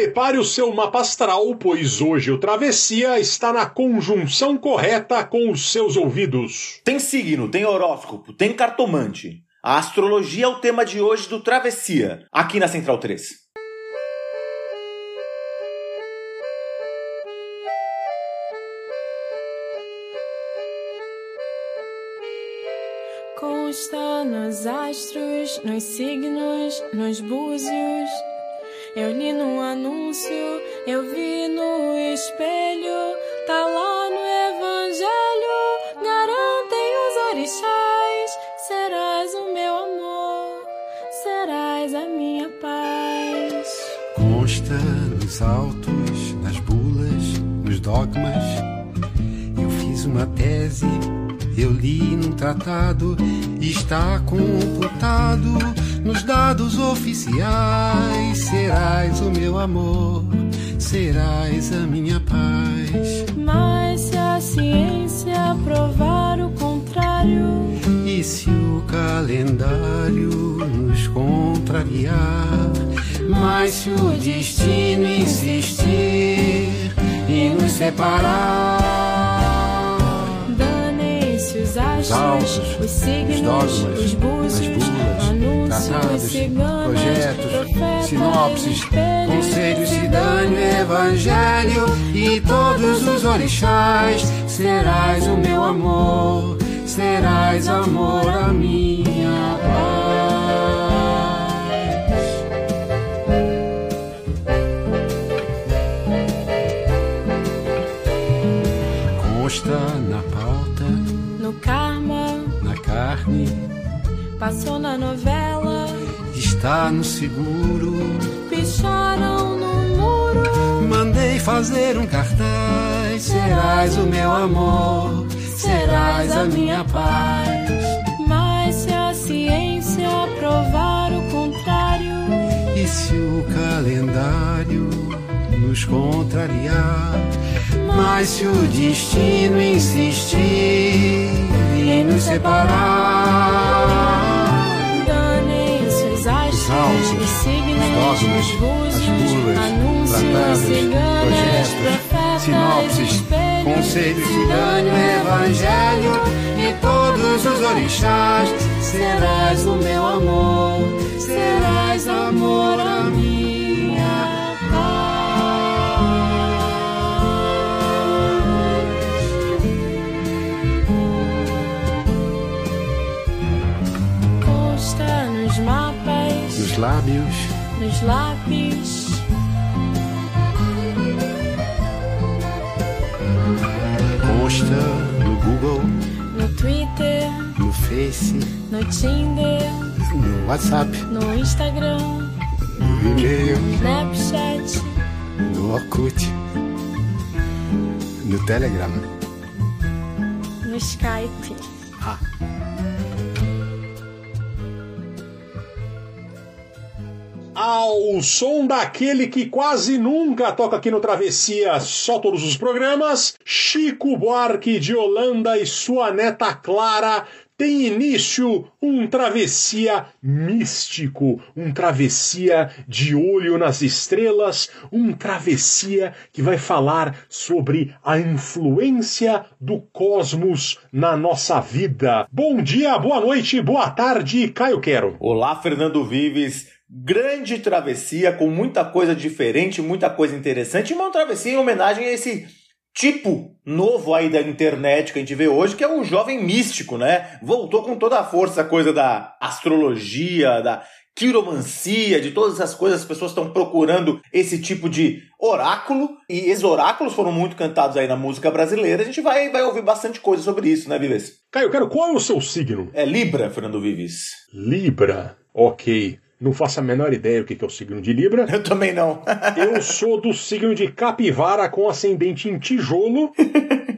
Prepare o seu mapa astral, pois hoje o Travessia está na conjunção correta com os seus ouvidos. Tem signo, tem horóscopo, tem cartomante. A astrologia é o tema de hoje do Travessia, aqui na Central 3. Consta nos astros, nos signos, nos búzios. Eu li no anúncio, eu vi no espelho, tá lá no evangelho. Garantem os orixás, serás o meu amor, serás a minha paz. Consta nos autos, nas bulas, nos dogmas. Eu fiz uma tese, eu li num tratado, está computado nos dados oficiais. Serás o meu amor, serás a minha paz. Mas se a ciência provar o contrário, E se o calendário nos contrariar? Mas se o destino insistir e nos separar? danem-se os astros, os signos, os dogmas, os búzios, as bulas, ciganas, projetos, sinopses, conselhos de dano, evangelho e todos os orixás. Serás o meu amor, serás amor a minha paz. Consta na pauta, no karma, na carne, passou na novela, está no seguro. picharam no muro. Mandei fazer um cartaz. Serás o meu amor, serás a minha paz. Mas se a ciência provar o contrário, E se o calendário nos contrariar? Mas se o destino insistir em nos separar? Os dogmas, as bulas, tratados, projetos, sinopses, conselhos de dano, evangelho e todos os orixás. Serás o meu amor, serás amor a minha Nos lábios, nos lápis, consta no Google, no Twitter, no Face, no Tinder, no WhatsApp, no Instagram, no e-mail, Snapchat, no Orkut, no Telegram. no Skype. Ao som daquele que quase nunca toca aqui no Travessia, só todos os programas, Chico Buarque de Holanda e sua neta Clara tem início um travessia místico, um travessia de olho nas estrelas, um travessia que vai falar sobre a influência do cosmos na nossa vida. Bom dia, boa noite, boa tarde, Caio Quero. Olá, Fernando Vives. Grande travessia com muita coisa diferente, muita coisa interessante. E uma travessia em homenagem a esse tipo novo aí da internet que a gente vê hoje, que é o jovem místico, né? Voltou com toda a força a coisa da astrologia, da quiromancia, de todas essas coisas, as pessoas estão procurando esse tipo de oráculo, e esses oráculos foram muito cantados aí na música brasileira. A gente vai, vai ouvir bastante coisa sobre isso, né, Vives? Caio Quero, qual é o seu signo? É Libra, Fernando Vives. Libra. Ok. Não faço a menor ideia o que é o signo de Libra. Eu também não. Eu sou do signo de Capivara com ascendente em tijolo,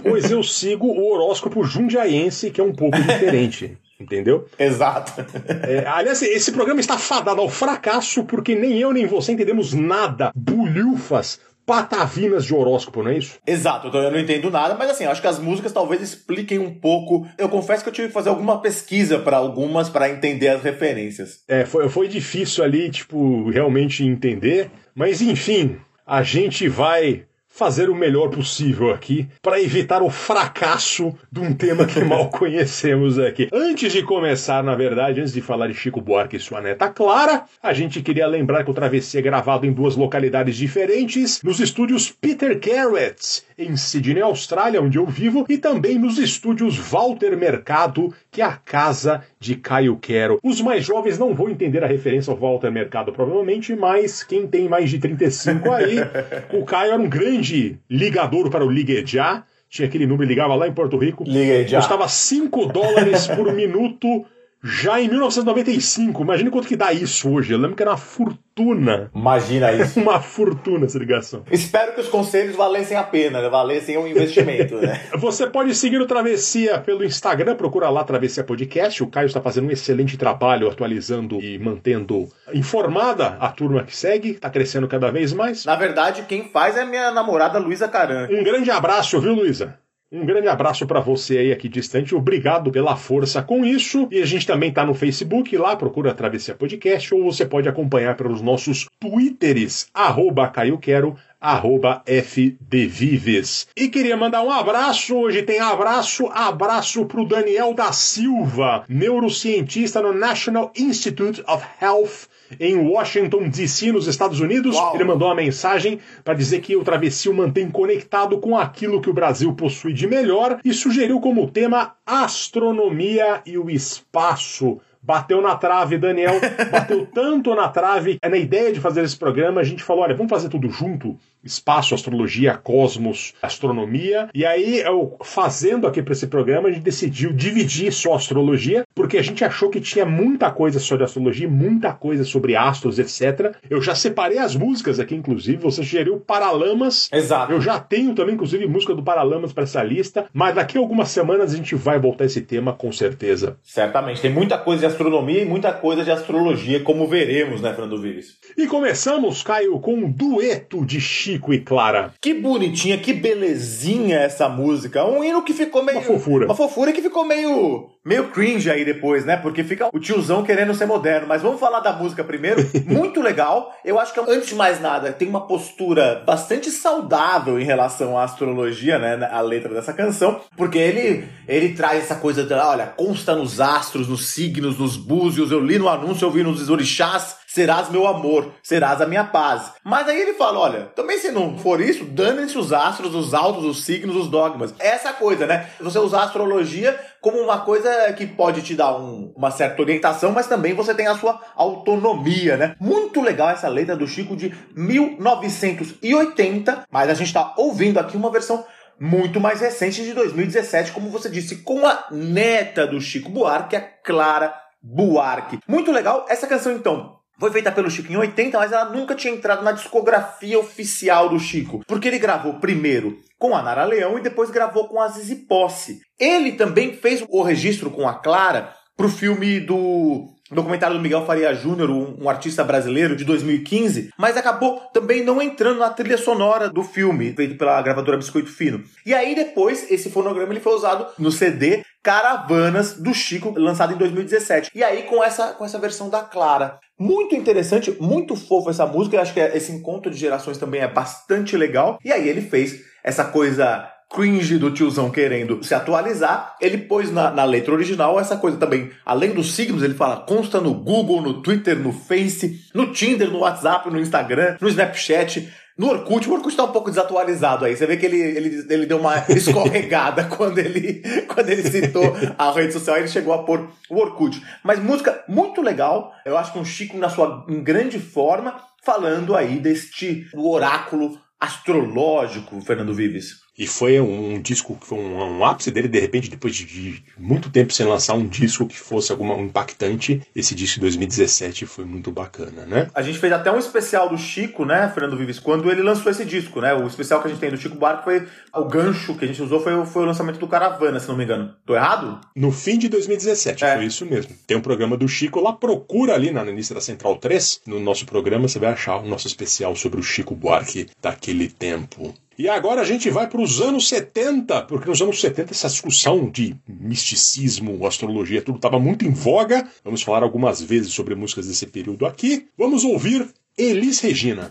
pois eu sigo o horóscopo jundiaense, que é um pouco diferente. entendeu? Exato. É, aliás, esse programa está fadado ao fracasso porque nem eu nem você entendemos nada. Bulhufas, patavinas de horóscopo, não é isso? Exato, então eu não entendo nada, mas assim, acho que as músicas talvez expliquem um pouco. Eu confesso que eu tive que fazer alguma pesquisa para algumas para entender as referências. É, foi, foi difícil ali, tipo, realmente entender. Mas enfim, a gente vai fazer o melhor possível aqui para evitar o fracasso de um tema que mal conhecemos aqui. Antes de começar, na verdade, antes de falar de Chico Buarque e sua neta Clara, a gente queria lembrar que o Travessia é gravado em duas localidades diferentes, nos estúdios Peter Carrot, em Sydney, Austrália, onde eu vivo, e também nos estúdios Walter Mercado, que é a casa de Caio Quero. Os mais jovens não vão entender a referência ao Walter Mercado, provavelmente, mas quem tem mais de 35 aí, o Caio era um grande ligador para o Ligue Já. Tinha aquele número, ligava lá em Porto Rico. Ligue Já. Custava 5 dólares por minuto já em 1995. Imagina quanto que dá isso hoje. Eu lembro que era uma fortuna. Imagina isso. Uma fortuna essa ligação. Espero que os conselhos valessem a pena, né? valessem um investimento, né? Você pode seguir o Travessia pelo Instagram, procura lá Travessia Podcast. O Caio está fazendo um excelente trabalho atualizando e mantendo informada a turma que segue, está crescendo cada vez mais. Na verdade, quem faz é a minha namorada Luísa Caran. Um grande abraço, viu, Luísa? Um grande abraço para você aí aqui distante. Obrigado pela força com isso. E a gente também tá no Facebook lá, procura Travessia Podcast, ou você pode acompanhar pelos nossos Twitters, arroba Caio Quero, arroba FDVives. E queria mandar um abraço, hoje tem abraço, abraço pro Daniel da Silva, neurocientista no National Institute of Health em Washington, D.C., nos Estados Unidos. Uau. Ele mandou uma mensagem para dizer que o Travessia o mantém conectado com aquilo que o Brasil possui de melhor e sugeriu como tema astronomia e o espaço. Bateu na trave, Daniel. Bateu tanto na trave. Na ideia de fazer esse programa, a gente falou: olha, vamos fazer tudo junto? Espaço, astrologia, cosmos, astronomia. E aí, eu, fazendo aqui para esse programa, a gente decidiu dividir só astrologia, porque a gente achou que tinha muita coisa sobre astrologia, muita coisa sobre astros, etc. Eu já separei as músicas aqui, inclusive. Você sugeriu Paralamas. Exato. Eu já tenho também, inclusive, música do Paralamas para essa lista. Mas daqui a algumas semanas a gente vai voltar a esse tema, com certeza. Certamente. Tem muita coisa de astronomia e muita coisa de astrologia, como veremos, né, Fernando Vives? E começamos, Caio, com um dueto de Chico e Clara. Que bonitinha, que belezinha essa música. Um hino que ficou meio. Uma fofura. Uma fofura que ficou meio. meio cringe aí depois, né? Porque fica o tiozão querendo ser moderno. Mas vamos falar da música primeiro. Muito legal. Eu acho que, antes de mais nada, tem uma postura bastante saudável em relação à astrologia, né? A letra dessa canção. Porque ele, ele traz essa coisa de, olha, consta nos astros, nos signos, nos búzios. Eu li no anúncio, eu vi nos orixás. Serás meu amor, serás a minha paz. Mas aí ele fala: olha, também se não for isso, danem-se os astros, os altos, os signos, os dogmas. Essa coisa, né? Você usar a astrologia como uma coisa que pode te dar um- uma certa orientação, mas também você tem a sua autonomia, né? Muito legal essa letra do Chico de 1980, mas a gente tá ouvindo aqui uma versão muito mais recente de 2017, como você disse, com a neta do Chico Buarque, a Clara Buarque. Muito legal essa canção então. Foi feita pelo Chico em 80, mas ela nunca tinha entrado na discografia oficial do Chico. Porque ele gravou primeiro com a Nara Leão e depois gravou com a Zizi Posse. Ele também fez o registro com a Clara pro filme do documentário do Miguel Faria Júnior, um, um artista brasileiro de 2015, mas acabou também não entrando na trilha sonora do filme, feito pela gravadora Biscoito Fino. E aí depois, esse fonograma ele foi usado no CD Caravanas do Chico, lançado em 2017. E aí com essa, com essa versão da Clara. Muito interessante, muito fofo essa música. Eu acho que esse encontro de gerações também é bastante legal. E aí ele fez essa coisa cringe do tiozão querendo se atualizar, ele pôs na, na letra original essa coisa também. Além dos signos, ele fala, consta no Google, no Twitter, no Face, no Tinder, no WhatsApp, no Instagram, no Snapchat, no Orkut. O Orkut tá um pouco desatualizado aí. Você vê que ele, ele, ele deu uma escorregada quando ele, quando ele citou a rede social, ele chegou a pôr o Orkut. Mas música muito legal. Eu acho que um Chico na sua em grande forma, falando aí deste oráculo astrológico, Fernando Vives. E foi um, disco, foi um, um, ápice dele, de repente, depois de, de, muito tempo sem lançar um disco que fosse alguma um impactante, esse disco de 2017 foi muito bacana, né? A gente fez até um especial do Chico, né, Fernando Vives, quando ele lançou esse disco, né? O especial que a gente tem do Chico Buarque foi o gancho que a gente usou foi, foi o lançamento do Caravana, se não me engano. Tô errado? No fim de 2017, é. foi isso mesmo. Tem um programa do Chico lá, procura ali na lista da Central 3, no nosso programa você vai achar o nosso especial sobre o Chico Buarque daquele tempo. E agora a gente vai para os anos 70, porque nos anos 70 essa discussão de misticismo, astrologia, tudo estava muito em voga. Vamos falar algumas vezes sobre músicas desse período aqui. Vamos ouvir Elis Regina.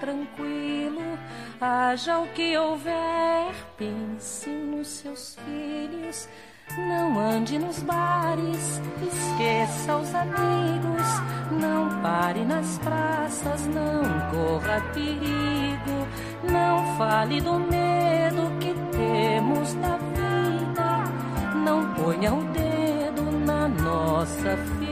Tranquilo, haja o que houver, pense nos seus filhos. Não ande nos bares, esqueça os amigos. Não pare nas praças, não corra perigo. Não fale do medo que temos da vida. Não ponha o dedo na nossa ferida.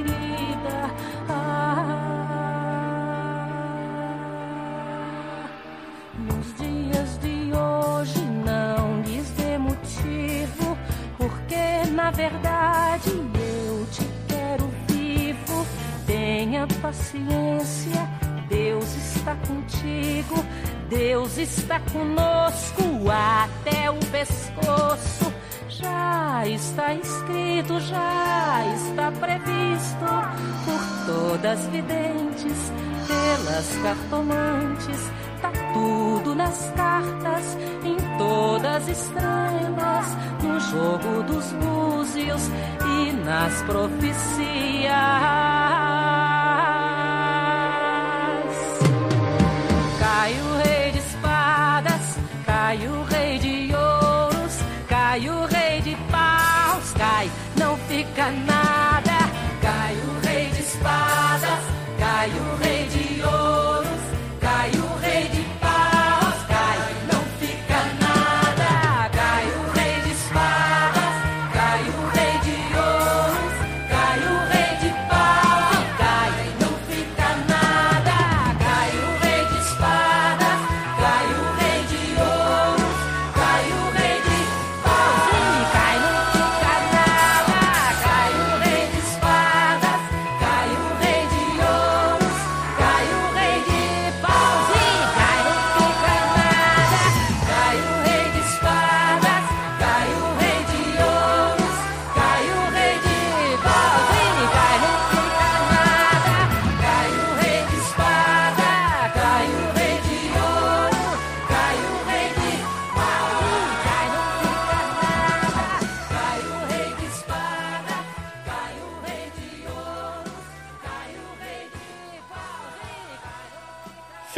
Na verdade eu te quero vivo. Tenha paciência, Deus está contigo. Deus está conosco até o pescoço já está escrito, já está previsto por todas videntes, pelas cartomantes. Tá tudo nas cartas, em todas estrelas, no jogo dos búzios e nas profecias.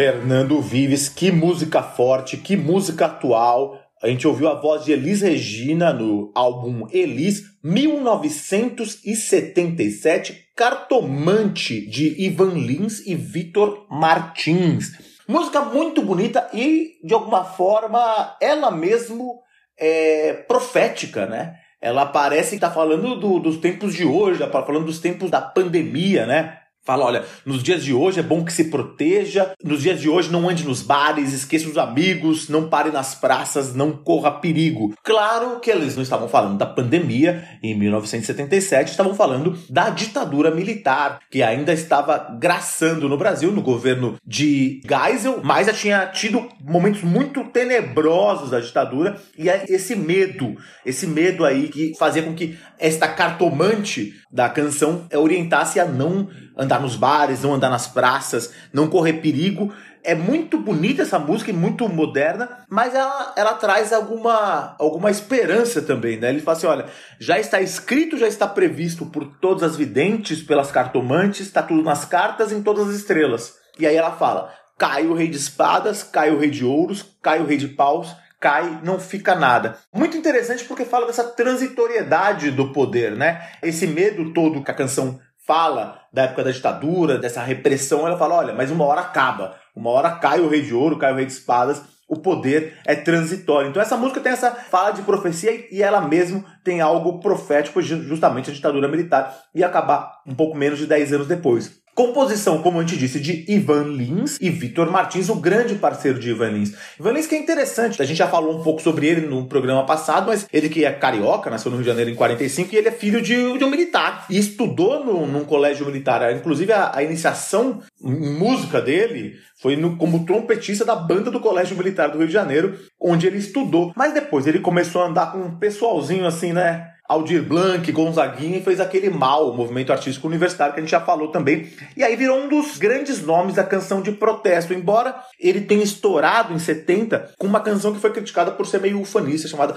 Fernando Vives, que música forte, que música atual. A gente ouviu a voz de Elis Regina no álbum Elis, 1977, Cartomante, de Ivan Lins e Vitor Martins. Música muito bonita e, de alguma forma, ela mesmo é profética, né? Ela parece que está falando do- dos tempos de hoje, está falando dos tempos da pandemia, né? Fala, olha, nos dias de hoje é bom que se proteja, nos dias de hoje não ande nos bares, esqueça os amigos, não pare nas praças, não corra perigo. Claro que eles não estavam falando da pandemia. Em 1977, estavam falando da ditadura militar, que ainda estava graçando no Brasil, no governo de Geisel, mas já tinha tido momentos muito tenebrosos da ditadura, e é esse medo, esse medo aí que fazia com que esta cartomante da canção orientasse a não andar nos bares, não andar nas praças, não correr perigo. É muito bonita essa música e muito moderna, mas ela, ela traz alguma, alguma esperança também, né? Ele fala assim: olha, já está escrito, já está previsto por todas as videntes, pelas cartomantes, está tudo nas cartas, em todas as estrelas. E aí ela fala: cai o rei de espadas, cai o rei de ouros, cai o rei de paus, cai, não fica nada. Muito interessante porque fala dessa transitoriedade do poder, né? Esse medo todo que a canção fala da época da ditadura, dessa repressão, ela fala: olha, mas uma hora acaba. Uma hora cai o rei de ouro, cai o rei de espadas, o poder é transitório. Então essa música tem essa fala de profecia e ela mesmo tem algo profético, justamente a ditadura militar, e acabar um pouco menos de 10 anos depois. Composição, como a gente disse, de Ivan Lins e Vitor Martins, o grande parceiro de Ivan Lins. Ivan Lins que é interessante, a gente já falou um pouco sobre ele no programa passado, mas ele que é carioca, nasceu no Rio de Janeiro em 45 e ele é filho de, de um militar. E estudou no, num colégio militar. Inclusive a, a iniciação em música dele foi no, como trompetista da banda do Colégio Militar do Rio de Janeiro, onde ele estudou. Mas depois ele começou a andar com um pessoalzinho assim, né? Aldir Blanc, Gonzaguinha fez aquele mal, o movimento artístico universitário que a gente já falou também. E aí virou um dos grandes nomes da canção de protesto, embora ele tenha estourado em 70 com uma canção que foi criticada por ser meio ufanista, chamada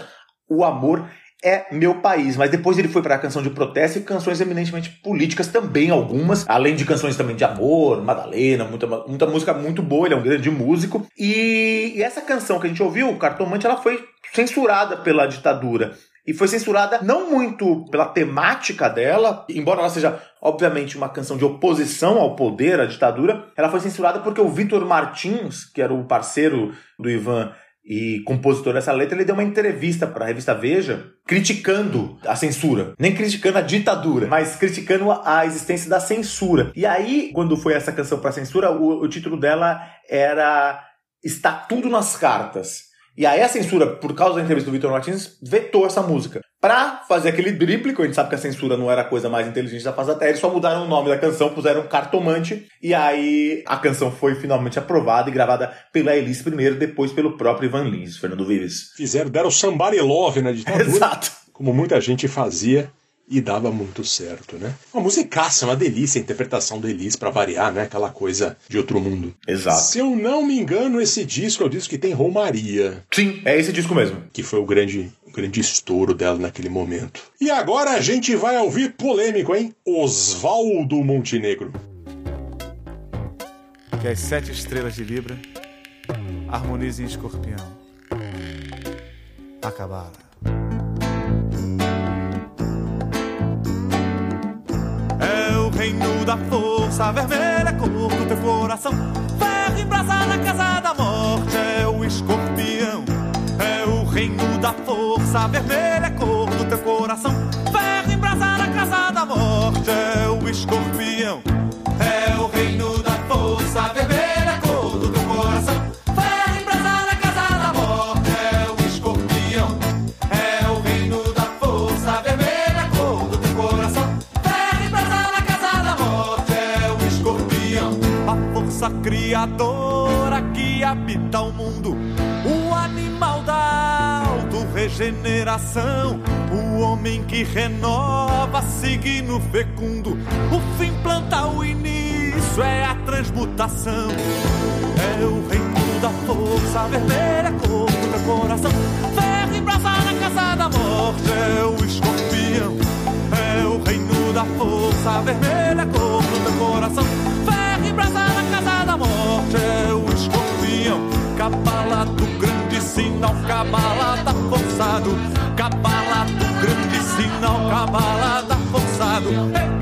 O Amor é Meu País. Mas depois ele foi para a canção de protesto e canções eminentemente políticas também, algumas, além de canções também de amor, Madalena, muita, muita música muito boa, ele é um grande músico. E, e essa canção que a gente ouviu, Cartomante, ela foi censurada pela ditadura. E foi censurada não muito pela temática dela, embora ela seja, obviamente, uma canção de oposição ao poder, à ditadura, ela foi censurada porque o Vitor Martins, que era o parceiro do Ivan e compositor dessa letra, ele deu uma entrevista para a revista Veja criticando a censura. Nem criticando a ditadura, mas criticando a existência da censura. E aí, quando foi essa canção para censura, o, o título dela era Está Tudo nas Cartas. E aí a censura, por causa da entrevista do Vitor Martins, vetou essa música. Pra fazer aquele drible, que a gente sabe que a censura não era a coisa mais inteligente da face da terra, eles só mudaram o nome da canção, puseram cartomante, e aí a canção foi finalmente aprovada e gravada pela Elis primeiro, depois pelo próprio Ivan Lins, Fernando Vives. Fizeram, deram somebody love na ditadura. Exato. Como muita gente fazia e dava muito certo, né? Uma musicaça, uma delícia a interpretação do Elis pra variar, né? Aquela coisa de outro mundo. Exato. Se eu não me engano, esse disco é o disco que tem Romaria, Sim, é esse disco mesmo. que foi o grande, o grande estouro dela naquele momento. E agora a gente vai ouvir polêmico, hein? Oswaldo Montenegro. que as sete estrelas de Libra harmonizem escorpião. Acabada. Reino da força vermelha, cor do teu coração. Ferro em brasa na casa da morte, é o escorpião. É o reino da força vermelha, cor do teu coração. Ferro em brasa na casa da morte, é o escorpião. Criadora que habita o mundo. O animal da auto-regeneração. O homem que renova, signo fecundo. O fim planta o início, é a transmutação. É o reino da força vermelha, cor do coração. Ferro e brasa na casa da morte, é o escorpião. É o reino da força vermelha, sinal, cabala da forçado.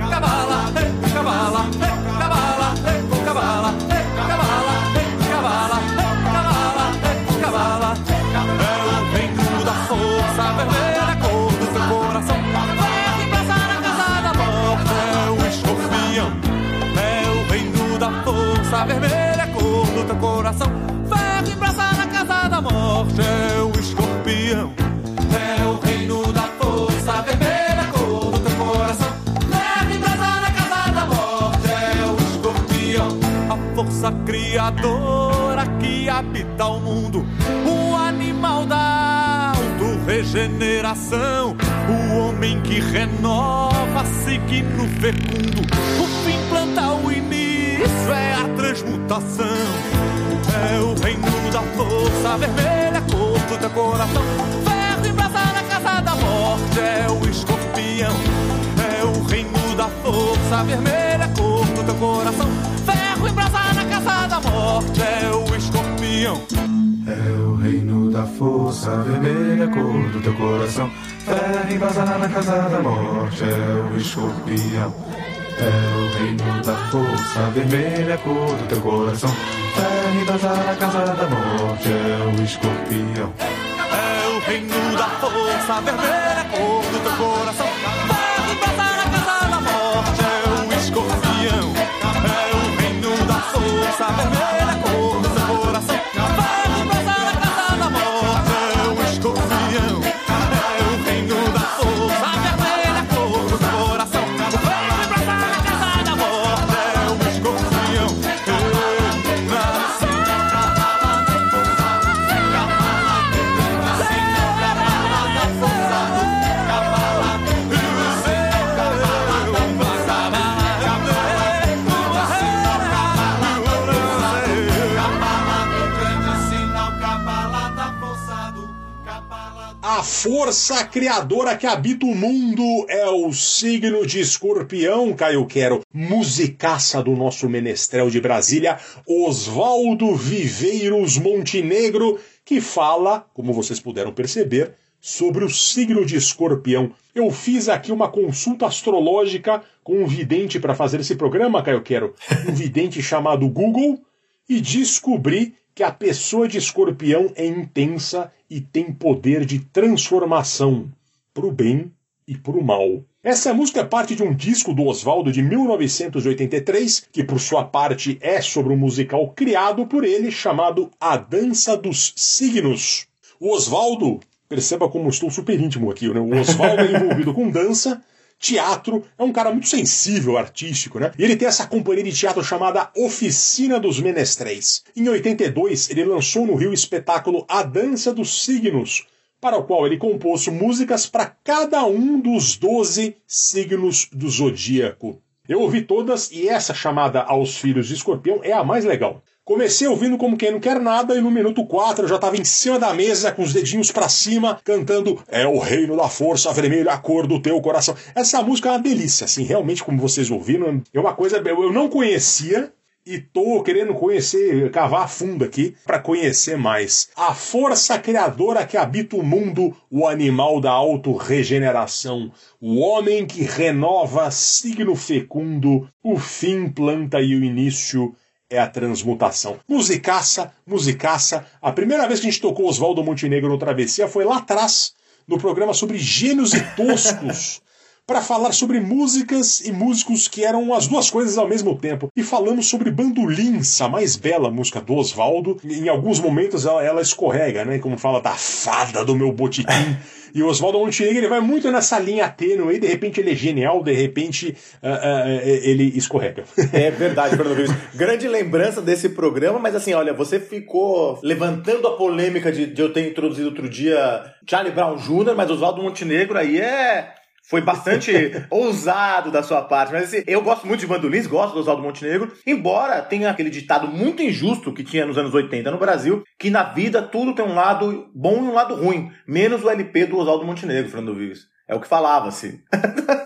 Criadora que habita o mundo. O animal da auto-regeneração. O homem que renova, signo fecundo. O fim planta transmutação. É o reino da força vermelha, cor do coração. Ferro e brasa na casa da morte, é o escorpião. É o reino da força vermelha, cor do coração. Ferro e brasa da morte, é o escorpião. É o reino da força vermelha, cor do teu coração. Ferro brasa na casa da morte, é o escorpião. É o reino da força vermelha, cor do teu coração. Ferro brasa na casa da morte, é o escorpião. É o reino da força vermelha, cor do teu coração. Ferro brasa na casa da morte, é o escorpião. É o reino da força força criadora que habita o mundo é o signo de escorpião, Caio Quero. Musicaça do nosso menestrel de Brasília, Oswaldo Viveiros Montenegro, que fala, como vocês puderam perceber, sobre o signo de escorpião. Eu fiz aqui uma consulta astrológica com um vidente para fazer esse programa, Caio Quero. Um vidente chamado Google e descobri que a pessoa de escorpião é intensa e tem poder de transformação para o bem e para o mal. Essa música é parte de um disco do Oswaldo de 1983, que por sua parte é sobre um musical criado por ele chamado A Dança dos Signos. O Oswaldo, perceba como estou super íntimo aqui, né? O Oswaldo é envolvido com dança, teatro, é um cara muito sensível, artístico, né? E ele tem essa companhia de teatro chamada Oficina dos Menestréis. Em 82, ele lançou no Rio o espetáculo A Dança dos Signos, para o qual ele compôs músicas para cada um dos 12 signos do zodíaco. Eu ouvi todas e essa chamada Aos Filhos de Escorpião é a mais legal. Comecei ouvindo como quem não quer nada e no minuto 4 eu já estava em cima da mesa com os dedinhos para cima cantando É o reino da força vermelha, a cor do teu coração. Essa música é uma delícia, assim, realmente como vocês ouviram, é uma coisa eu não conhecia e tô querendo conhecer, cavar fundo aqui para conhecer mais. A força criadora que habita o mundo, o animal da autorregeneração, o homem que renova signo fecundo, o fim planta e o início é a transmutação. Musicaça, musicaça. A primeira vez que a gente tocou Oswaldo Montenegro no Travessia foi lá atrás, no programa sobre gênios e toscos. para falar sobre músicas e músicos que eram as duas coisas ao mesmo tempo. E falamos sobre Bandolins, a mais bela música do Oswaldo. Em alguns momentos ela, ela escorrega, né? Como fala da fada do meu botiquim. E o Oswaldo Montenegro ele vai muito nessa linha tênue, e de repente ele é genial, de repente ah, ah, ele escorrega. É verdade, Fernando Vives. Grande lembrança desse programa, mas assim, olha, você ficou levantando a polêmica de, de eu ter introduzido outro dia Charlie Brown Jr., mas Oswaldo Montenegro aí é. Foi bastante ousado da sua parte. Mas assim, eu gosto muito de Bandolins, gosto do Oswaldo Montenegro, embora tenha aquele ditado muito injusto que tinha nos anos 80 no Brasil, que na vida tudo tem um lado bom e um lado ruim, menos o LP do Oswaldo Montenegro, Fernando Vives. É o que falava-se.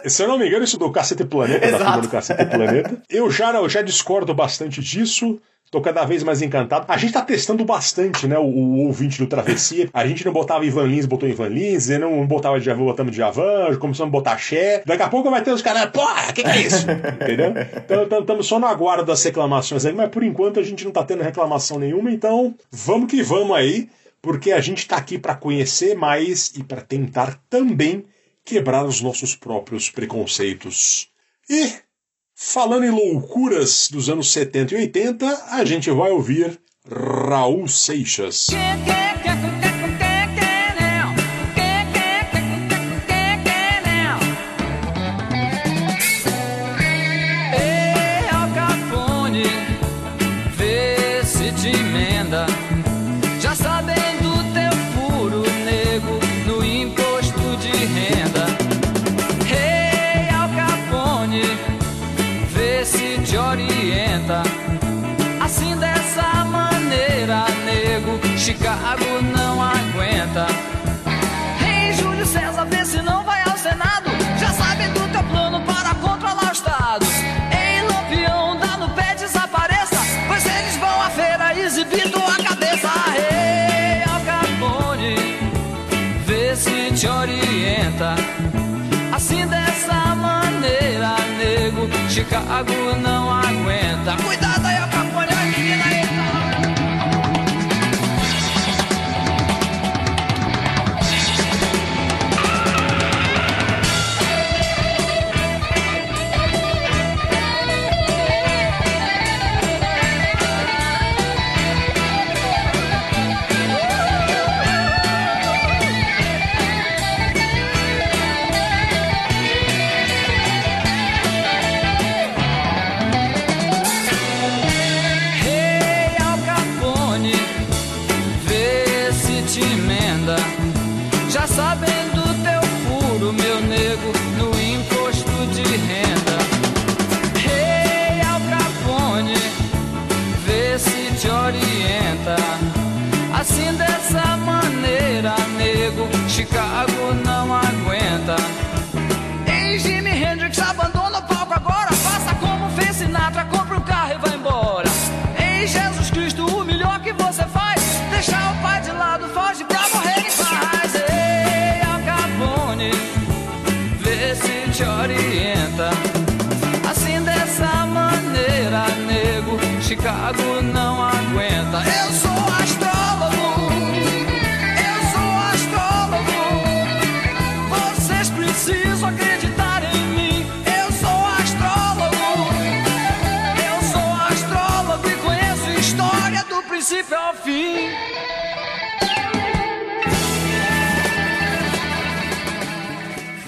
Se eu não me engano, isso do Cacete Planeta, da Exato. filma do Cacete Planeta. Eu já, eu já discordo bastante disso. Tô cada vez mais encantado. A gente tá testando bastante, né? O, o ouvinte do Travessia. A gente não botava Ivan Lins, botou Ivan Lins, e não botava Djavan, botamos Djavan, começamos a botar Xé. Daqui a pouco vai ter os caras, porra, que que é isso? Entendeu? Então estamos só no aguardo das reclamações aí, mas por enquanto a gente não tá tendo reclamação nenhuma, então vamos que vamos aí, porque a gente tá aqui para conhecer mais e para tentar também quebrar os nossos próprios preconceitos. E Falando em loucuras dos anos 70 e 80, a gente vai ouvir Raul Seixas. Ei, kaagul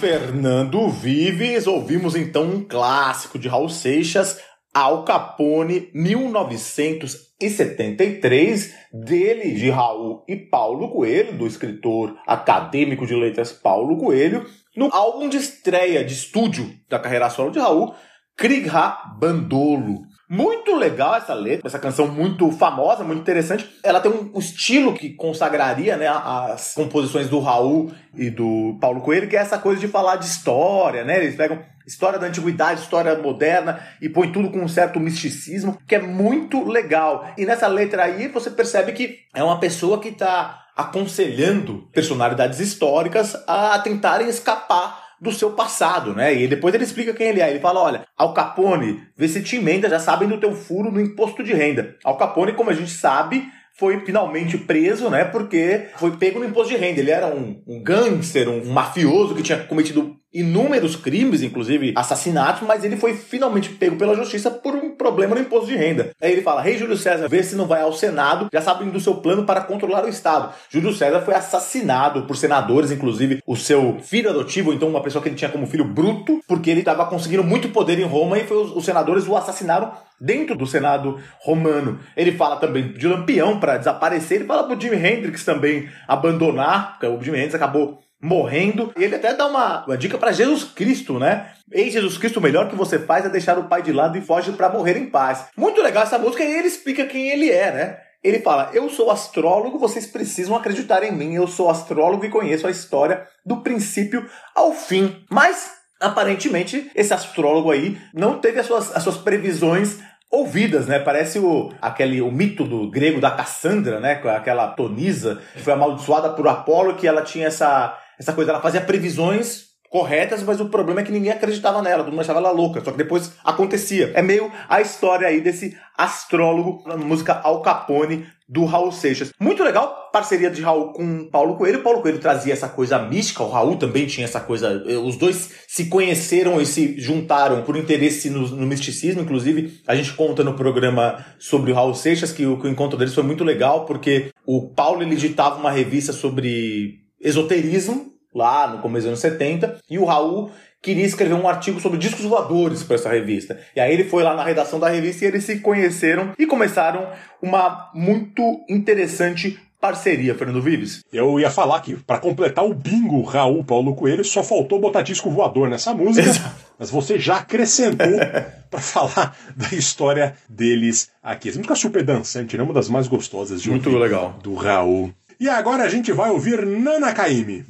Fernando Vives, ouvimos então um clássico de Raul Seixas, Al Capone, 1973, dele, de Raul e Paulo Coelho, do escritor acadêmico de letras Paulo Coelho, no álbum de estreia de estúdio da carreira solo de Raul, Krigha Bandolo. Muito legal essa letra, essa canção muito famosa, muito interessante. Ela tem um estilo que consagraria né, as composições do Raul e do Paulo Coelho, que é essa coisa de falar de história, né? Eles pegam história da antiguidade, história moderna e põe tudo com um certo misticismo, que é muito legal. E nessa letra aí você percebe que é uma pessoa que está aconselhando personalidades históricas a tentarem escapar do seu passado, né? E depois ele explica quem ele é. Ele fala: olha, Al Capone, vê se te emenda, já sabem do teu furo no imposto de renda. Al Capone, como a gente sabe, foi finalmente preso, né? Porque foi pego no imposto de renda. Ele era um, um gangster, um, mafioso que tinha cometido inúmeros crimes, inclusive assassinatos, mas ele foi finalmente pego pela justiça por um problema no imposto de renda. Aí ele fala: Rei Júlio César, vê se não vai ao Senado, já sabem do seu plano para controlar o Estado. Júlio César foi assassinado por senadores, inclusive o seu filho adotivo, então uma pessoa que ele tinha como filho bruto, porque ele estava conseguindo muito poder em Roma e foi os, os senadores o assassinaram dentro do Senado romano. Ele fala também de Lampião para desaparecer, ele fala pro Jimi Hendrix também abandonar, porque o Jimi Hendrix acabou morrendo. E ele até dá uma, uma dica para Jesus Cristo, né? Ei, Jesus Cristo, o melhor que você faz é deixar o pai de lado e foge para morrer em paz. Muito legal essa música e ele explica quem ele é, né? Ele fala: Eu sou astrólogo, vocês precisam acreditar em mim. Eu sou astrólogo e conheço a história do princípio ao fim. Mas, aparentemente, esse astrólogo aí não teve as suas, as suas previsões ouvidas, né? Parece o, aquele, o mito do grego da Cassandra, né? Aquela Tonisa, que foi amaldiçoada por Apolo, que ela tinha essa, essa coisa, ela fazia previsões corretas, mas o problema é que ninguém acreditava nela, todo mundo achava ela louca, só que depois acontecia. É meio a história aí desse astrólogo na música Al Capone do Raul Seixas. Muito legal, parceria de Raul com Paulo Coelho. Paulo Coelho trazia essa coisa mística, o Raul também tinha essa coisa. Os dois se conheceram e se juntaram por interesse no, no misticismo. Inclusive, a gente conta no programa sobre o Raul Seixas que o, que o encontro deles foi muito legal, porque o Paulo ele editava uma revista sobre esoterismo lá no começo dos anos 70, e o Raul queria escrever um artigo sobre discos voadores para essa revista. E aí ele foi lá na redação da revista e eles se conheceram e começaram uma muito interessante parceria, Fernando Vives. Eu ia falar que, para completar o bingo Raul Paulo Coelho, só faltou botar disco voador nessa música, Exato. mas você já acrescentou para falar da história deles aqui. Essa música é super dançante, né? uma das mais gostosas de Muito legal. do Raul. E agora a gente vai ouvir Nana Caymmi.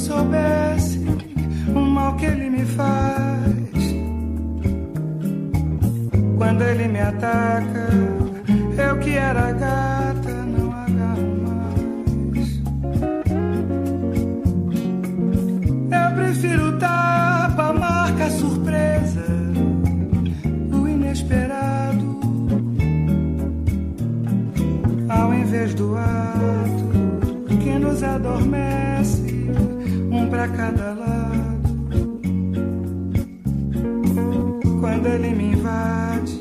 Soubesse o mal que ele me faz. Quando ele me ataca, eu que era gata, não agarro mais. Eu prefiro tapa, marca, surpresa, o inesperado, ao invés do ato que nos adormece, pra cada lado. Quando ele me invade,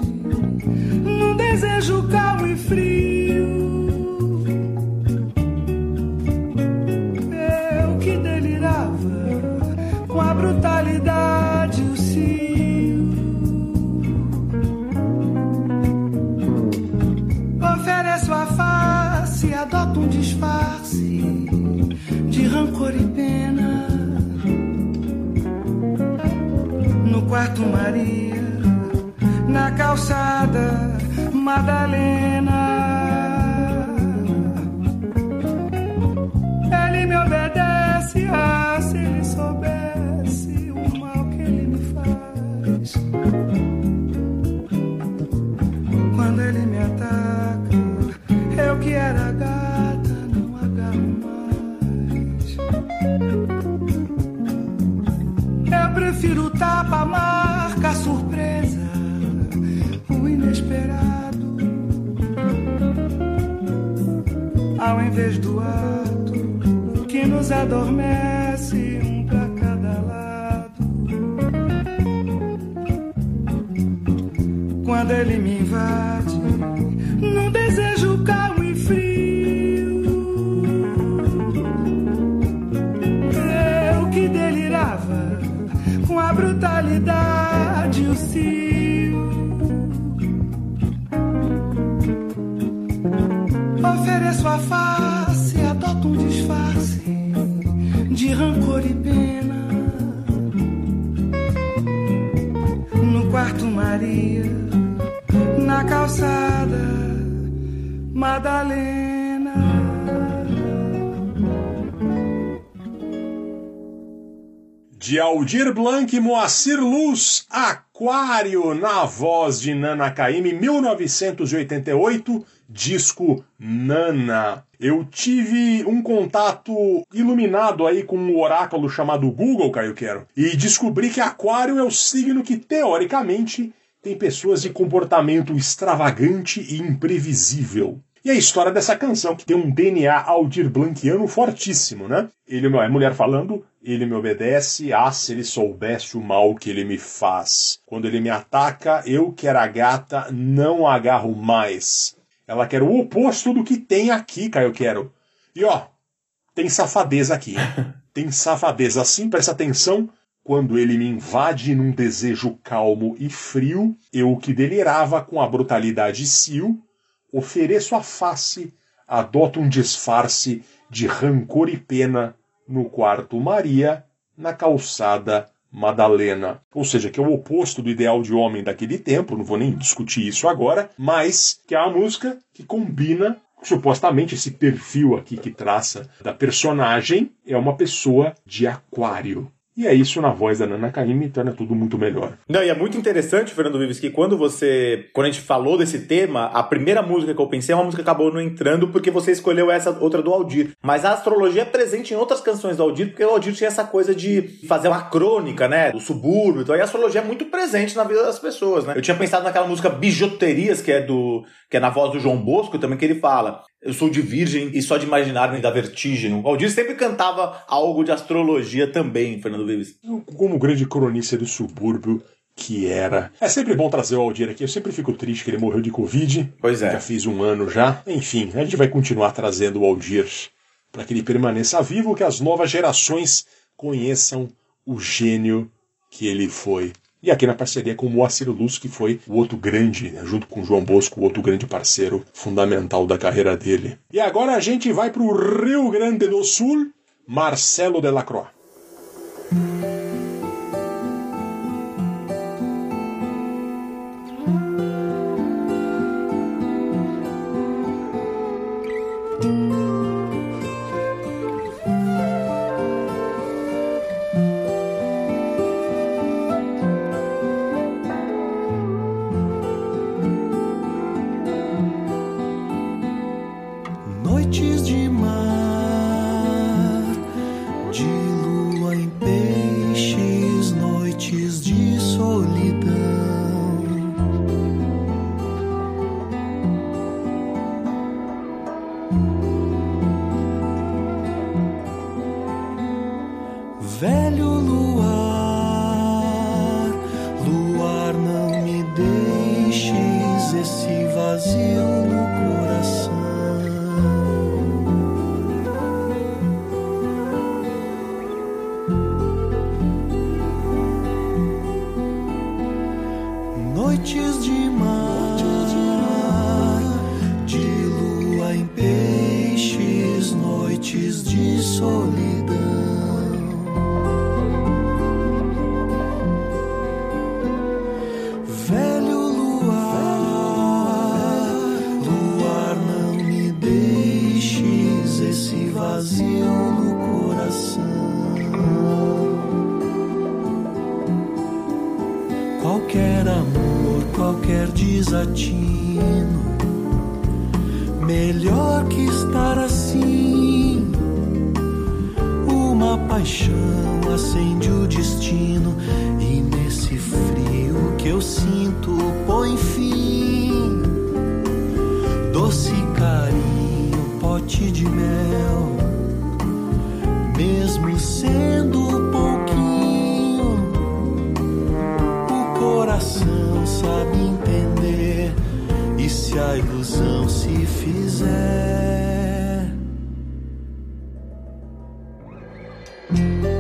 num desejo calmo e frio. Eu que delirava com a brutalidade o cio. Ofereço a face, adoto um disfarce quarto Maria, na calçada Madalena. Ele me obedece, ah, se ele soubesse o mal que ele me faz. Quando ele me ataca, eu que era gata, não agarro mais. Eu prefiro tapa, marca, surpresa, o inesperado. Ao invés do ato que nos adormece, um pra cada lado. Quando ele me invade, face, adoto um disfarce de rancor e pena. No quarto Maria, na calçada Madalena. De Aldir Blanc e Moacir Luz, Aquário, na voz de Nana Caymmi, 1988, disco Nana. Eu tive um contato iluminado aí com um oráculo chamado Google, Caio Quero, e descobri que Aquário é o signo que, teoricamente, tem pessoas de comportamento extravagante e imprevisível. E a história dessa canção, que tem um DNA Aldir Blanquiano fortíssimo, né? Ele é mulher falando, ele me obedece, ah, se ele soubesse o mal que ele me faz. Quando ele me ataca, eu que era gata, não agarro mais. Ela quer o oposto do que tem aqui, Caio Quero. E ó, tem safadeza aqui. tem safadeza assim, presta atenção. Quando ele me invade num desejo calmo e frio, eu que delirava com a brutalidade cio, ofereço a face, adoto um disfarce de rancor e pena no quarto Maria, na calçada Madalena. Ou seja, que é o oposto do ideal de homem daquele tempo, não vou nem discutir isso agora, mas que é uma música que combina supostamente esse perfil aqui que traça da personagem é uma pessoa de aquário. E é isso na voz da Nana Caymmi, torna tudo muito melhor. Não, e é muito interessante, Fernando Vives, que quando você. Quando a gente falou desse tema, a primeira música que eu pensei é uma música que acabou não entrando porque você escolheu essa outra do Aldir. Mas a astrologia é presente em outras canções do Aldir, porque o Aldir tinha essa coisa de fazer uma crônica, né? Do subúrbio. Então, e a astrologia é muito presente na vida das pessoas, né? Eu tinha pensado naquela música Bijuterias, que é do. que é na voz do João Bosco, também que ele fala. Eu sou de virgem e só de imaginar me dá vertigem. O Aldir sempre cantava algo de astrologia também, Fernando Vives. Como grande cronista do subúrbio que era. É sempre bom trazer o Aldir aqui. Eu sempre fico triste que ele morreu de Covid. Pois é. Já fiz um ano já. Enfim, a gente vai continuar trazendo o Aldir para que ele permaneça vivo, que as novas gerações conheçam o gênio que ele foi. E aqui na parceria com o Moacir Luz, que foi o outro grande, né, junto com o João Bosco, o outro grande parceiro fundamental da carreira dele. E agora a gente vai para o Rio Grande do Sul, Marcelo Delacroix. thank Noites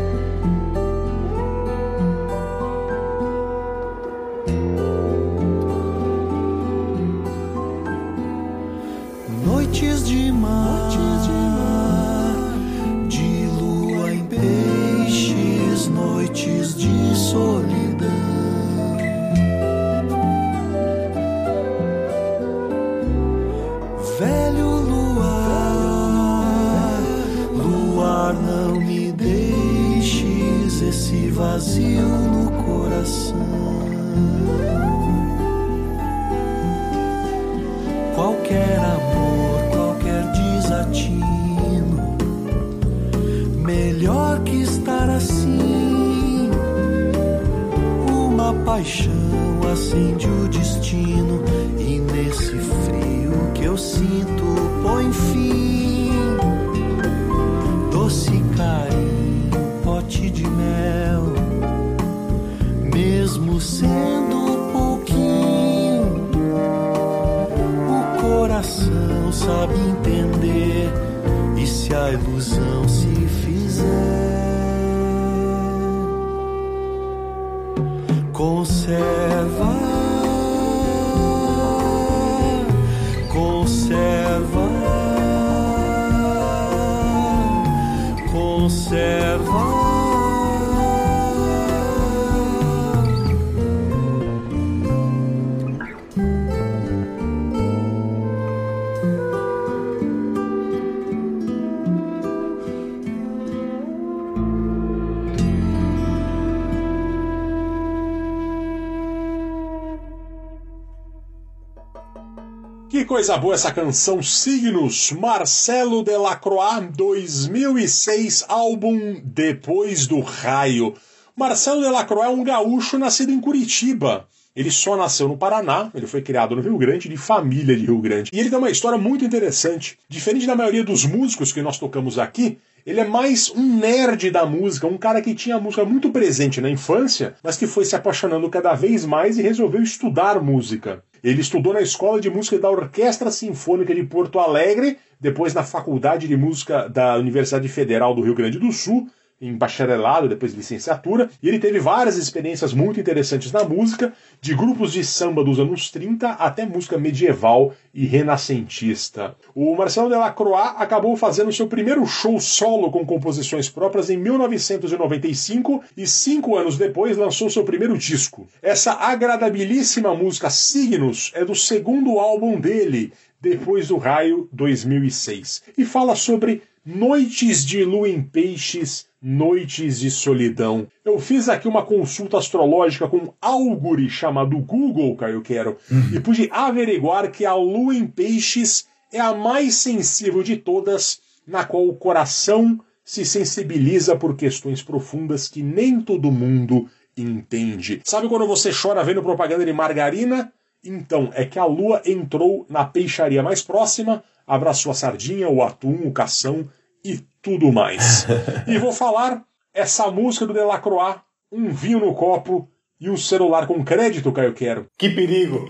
coisa boa essa canção Signos, Marcelo Delacroix, 2006, álbum Depois do Raio. Marcelo Delacroix é um gaúcho nascido em Curitiba. Ele só nasceu no Paraná, ele foi criado no Rio Grande, de família de Rio Grande. E ele tem uma história muito interessante. Diferente da maioria dos músicos que nós tocamos aqui, ele é mais um nerd da música, um cara que tinha a música muito presente na infância, mas que foi se apaixonando cada vez mais e resolveu estudar música. Ele estudou na Escola de Música da Orquestra Sinfônica de Porto Alegre, depois na Faculdade de Música da Universidade Federal do Rio Grande do Sul, em bacharelado, depois de licenciatura, e ele teve várias experiências muito interessantes na música, de grupos de samba dos anos 30 até música medieval e renascentista. O Marcelo Delacroix acabou fazendo seu primeiro show solo com composições próprias em 1995 e cinco anos depois lançou seu primeiro disco. Essa agradabilíssima música Signos é do segundo álbum dele, Depois do Raio 2006, e fala sobre noites de lua em peixes, noites de solidão. Eu fiz aqui uma consulta astrológica com um algori chamado Google, Caio Quero, e pude averiguar que a lua em peixes é a mais sensível de todas, na qual o coração se sensibiliza por questões profundas que nem todo mundo entende. Sabe quando você chora vendo propaganda de margarina? Então, é que a lua entrou na peixaria mais próxima, abraçou a sardinha, o atum, o cação e tudo mais. e vou falar essa música do Delacroix, um vinho no copo e um celular com crédito, Caio Quero. Que perigo!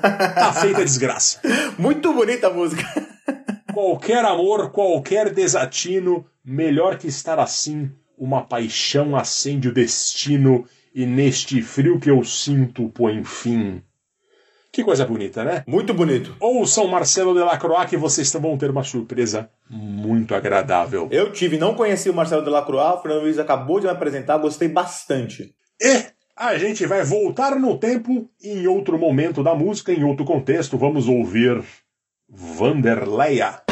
Tá feita a desgraça. Muito bonita a música. Qualquer amor, qualquer desatino, melhor que estar assim, uma paixão acende o destino e neste frio que eu sinto põe fim. Que coisa bonita, né? Muito bonito. Ouçam Marcelo Delacroix que vocês vão ter uma surpresa muito agradável. Eu tive, não conheci o Marcelo Delacroix, o Fernando Luiz acabou de me apresentar, gostei bastante. E a gente vai voltar no tempo em outro momento da música, em outro contexto. Vamos ouvir Vanderleia.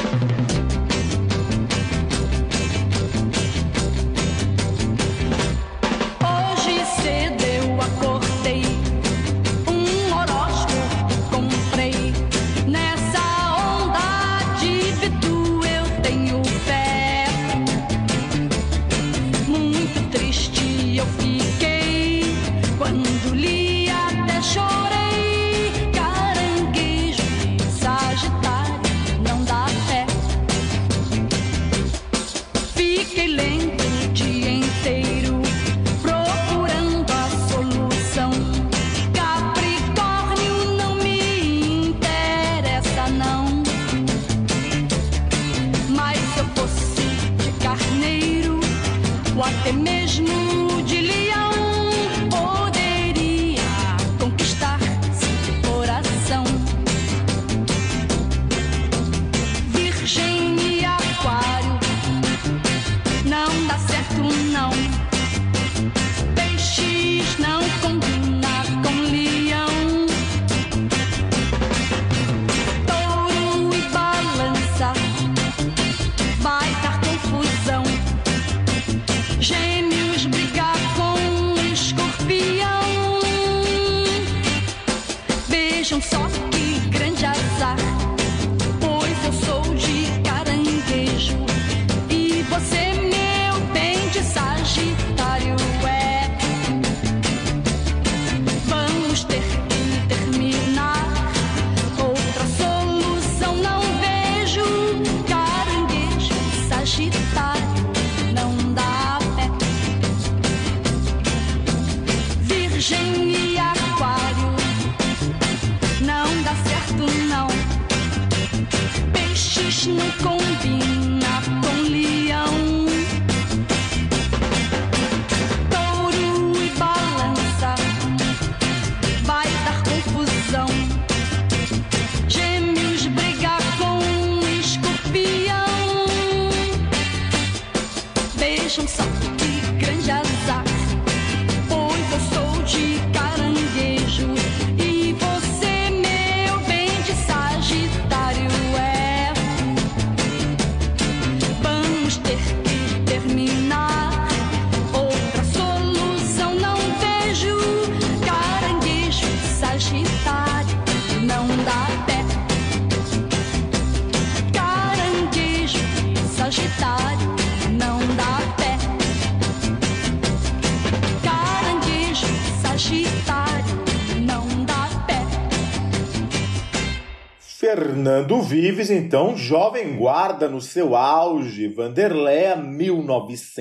Peixes não combina com Vives, então, jovem guarda no seu auge, Vanderleia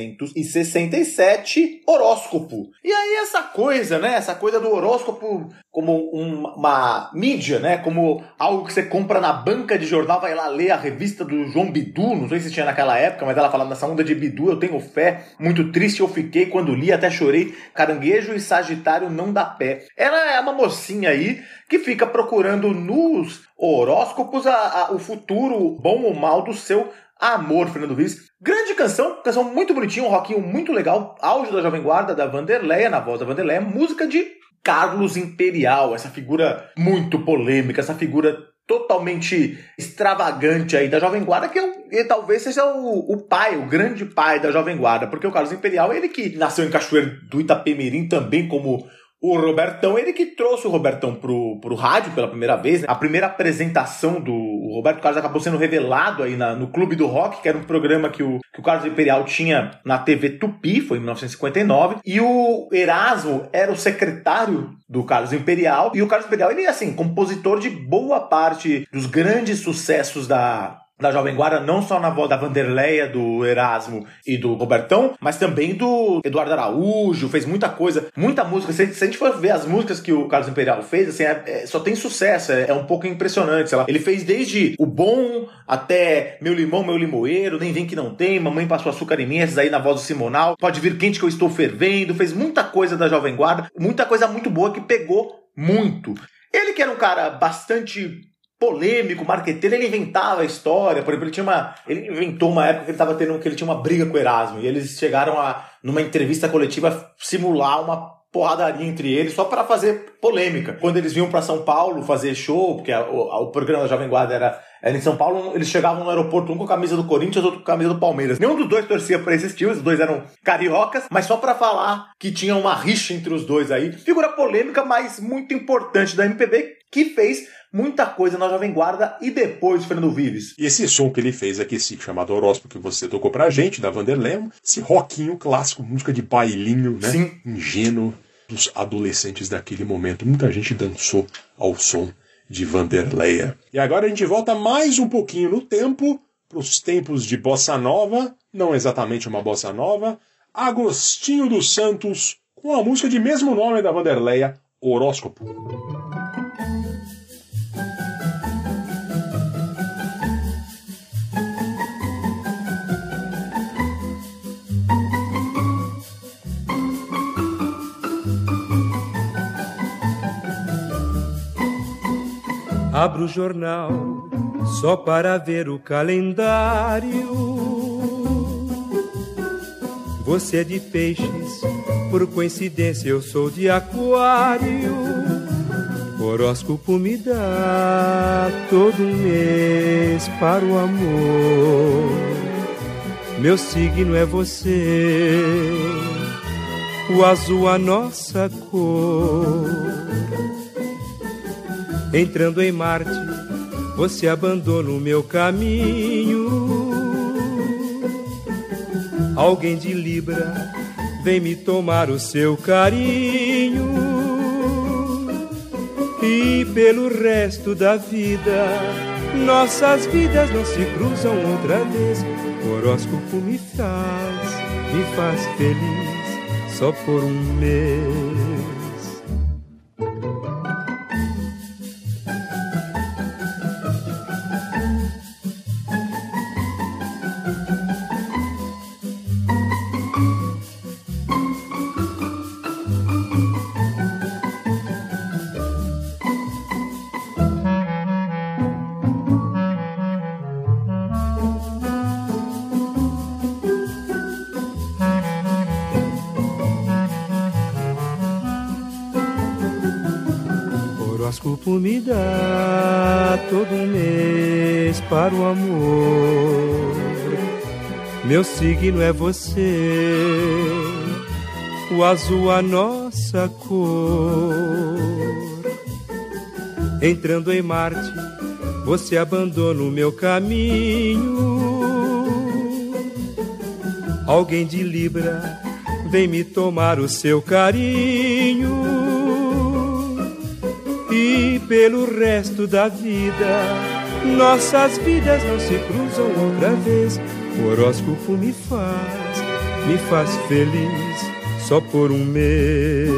1967, horóscopo. E aí essa coisa, né? Essa coisa do horóscopo como um- uma mídia, né? Como algo que você compra na banca de jornal, vai lá ler a revista do João Bidu, não sei se tinha naquela época, mas ela falando nessa onda de Bidu, eu tenho fé, muito triste eu fiquei quando li, até chorei, caranguejo e sagitário não dá pé. Ela é uma mocinha aí que fica procurando nos horóscopos a- a- o futuro bom ou mal do seu amor, Fernando Vives. Grande canção, canção muito bonitinha, um rockinho muito legal, auge da Jovem Guarda, da Vanderleia, na voz da Vanderleia, música de Carlos Imperial, essa figura muito polêmica, essa figura totalmente extravagante aí da Jovem Guarda, que é talvez seja o, o pai, o grande pai da Jovem Guarda, porque o Carlos Imperial, ele que nasceu em Cachoeiro do Itapemirim também como o Robertão, ele que trouxe o Robertão pro, pro rádio pela primeira vez. né? A primeira apresentação do Roberto Carlos acabou sendo revelado aí na- no Clube do Rock, que era um programa que o, que o Carlos Imperial tinha na TV Tupi, foi em 1959. E o Erasmo era o secretário do Carlos Imperial. E o Carlos Imperial, ele é assim, compositor de boa parte dos grandes sucessos da, da Jovem Guarda, não só na voz da Vanderleia, do Erasmo e do Robertão, mas também do Eduardo Araújo, fez muita coisa, muita música. Se, se a gente for ver as músicas que o Carlos Imperial fez, assim, é- é- só tem sucesso, é, é um pouco impressionante, sei lá. Ele fez desde o bom até Meu Limão, Meu Limoeiro, Nem Vem Que Não Tem, Mamãe Passou Açúcar em Mim, esses aí na voz do Simonal, Pode Vir Quente Que Eu Estou Fervendo, fez muita coisa da Jovem Guarda, muita coisa muito boa que pegou muito. Ele que era um cara bastante polêmico, marqueteiro, ele inventava a história. Por exemplo, ele tinha uma. Ele inventou uma época que ele tava tendo que ele tinha uma briga com o Erasmo. E eles chegaram a, numa entrevista coletiva, simular uma porradaria entre eles só para fazer polêmica. Quando eles vinham para São Paulo fazer show, porque a- o, a- o programa da Jovem Guarda era, era em São Paulo, eles chegavam no aeroporto, um com a camisa do Corinthians, outro com a camisa do Palmeiras. Nenhum dos dois torcia para esses times, os dois eram cariocas, mas só para falar que tinha uma rixa entre os dois aí. Figura polêmica, mas muito importante da MPB, que fez muita coisa na Jovem Guarda e depois do Fernando Vives. E esse som que ele fez aqui, esse chamado Horóscopo que você tocou pra gente, da Vanderlei, esse rockinho clássico, música de bailinho, né? Sim. Ingênuo dos adolescentes daquele momento. Muita gente dançou ao som de Vanderleia. E agora a gente volta mais um pouquinho no tempo, pros tempos de Bossa Nova, não exatamente uma Bossa Nova, Agostinho dos Santos, com a música de mesmo nome da Vanderleia, Horóscopo. Abro o jornal só para ver o calendário. Você é de peixes, por coincidência eu sou de aquário. Horóscopo me dá todo mês para o amor. Meu signo é você, o azul a nossa cor. Entrando em Marte, você abandona o meu caminho. Alguém de Libra vem me tomar o seu carinho. E pelo resto da vida, nossas vidas não se cruzam outra vez. O horóscopo me faz, me faz feliz só por um mês. Para o amor. Meu signo é você, o azul a nossa cor. Entrando em Marte, você abandona o meu caminho. Alguém de Libra vem me tomar o seu carinho. E pelo resto da vida, nossas vidas não se cruzam outra vez. O horóscopo me faz, me faz feliz só por um mês.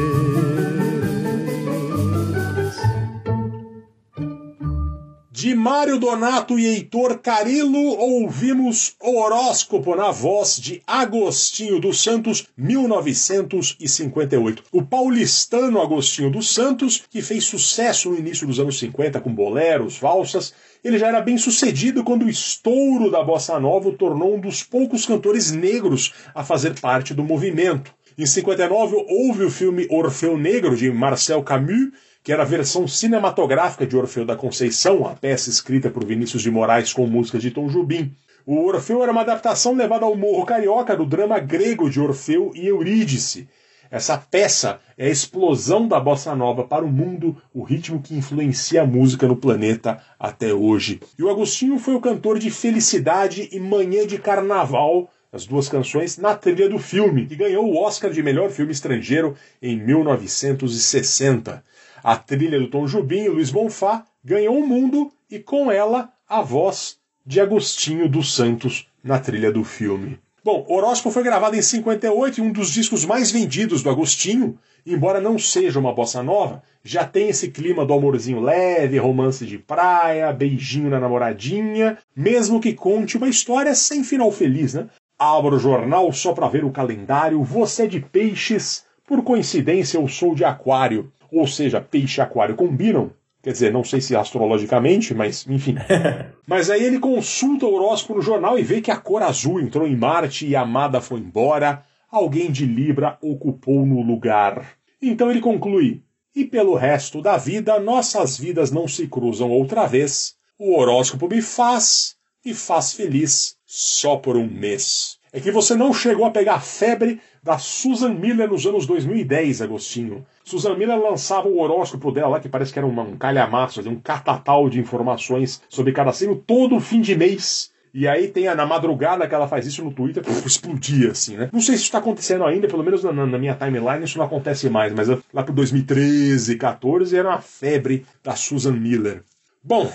De Mário Donato e Heitor Carilo, ouvimos o horóscopo na voz de Agostinho dos Santos, 1958. O paulistano Agostinho dos Santos, que fez sucesso no início dos anos 50 com boleros, valsas, ele já era bem sucedido quando o estouro da bossa nova o tornou um dos poucos cantores negros a fazer parte do movimento. Em 59 houve o filme Orfeu Negro de Marcel Camus, que era a versão cinematográfica de Orfeu da Conceição, a peça escrita por Vinícius de Moraes com músicas de Tom Jobim. O Orfeu era uma adaptação levada ao morro carioca do drama grego de Orfeu e Eurídice. Essa peça é a explosão da bossa nova para o mundo, o ritmo que influencia a música no planeta até hoje. E o Agostinho foi o cantor de Felicidade e Manhã de Carnaval, as duas canções, na trilha do filme, que ganhou o Oscar de melhor filme estrangeiro em 1960. A trilha do Tom Jobim e Luiz Bonfá ganhou o mundo e com ela a voz de Agostinho dos Santos na trilha do filme. Bom, Horóscopo foi gravado em 58 e um dos discos mais vendidos do Agostinho, embora não seja uma bossa nova, já tem esse clima do amorzinho leve, romance de praia, beijinho na namoradinha, mesmo que conte uma história sem final feliz, né? Abro o jornal só para ver o calendário, você é de peixes, por coincidência eu sou de aquário. Ou seja, peixe e aquário combinam, Quer dizer, não sei se astrologicamente, mas enfim. mas aí ele consulta o horóscopo no jornal e vê que a cor azul entrou em Marte e a amada foi embora. Alguém de Libra ocupou no lugar. Então ele conclui: e pelo resto da vida, nossas vidas não se cruzam outra vez. O horóscopo me faz e faz feliz só por um mês. É que você não chegou a pegar febre da Susan Miller nos anos 2010, Agostinho. Susan Miller lançava o horóscopo dela lá, que parece que era um calhamaço, um catatal de informações sobre cada signo todo fim de mês. E aí tem a, na madrugada que ela faz isso no Twitter, explodia assim, né? Não sei se isso está acontecendo ainda, pelo menos na, na, minha timeline isso não acontece mais, mas lá por 2013, 14 era uma febre da Susan Miller. Bom,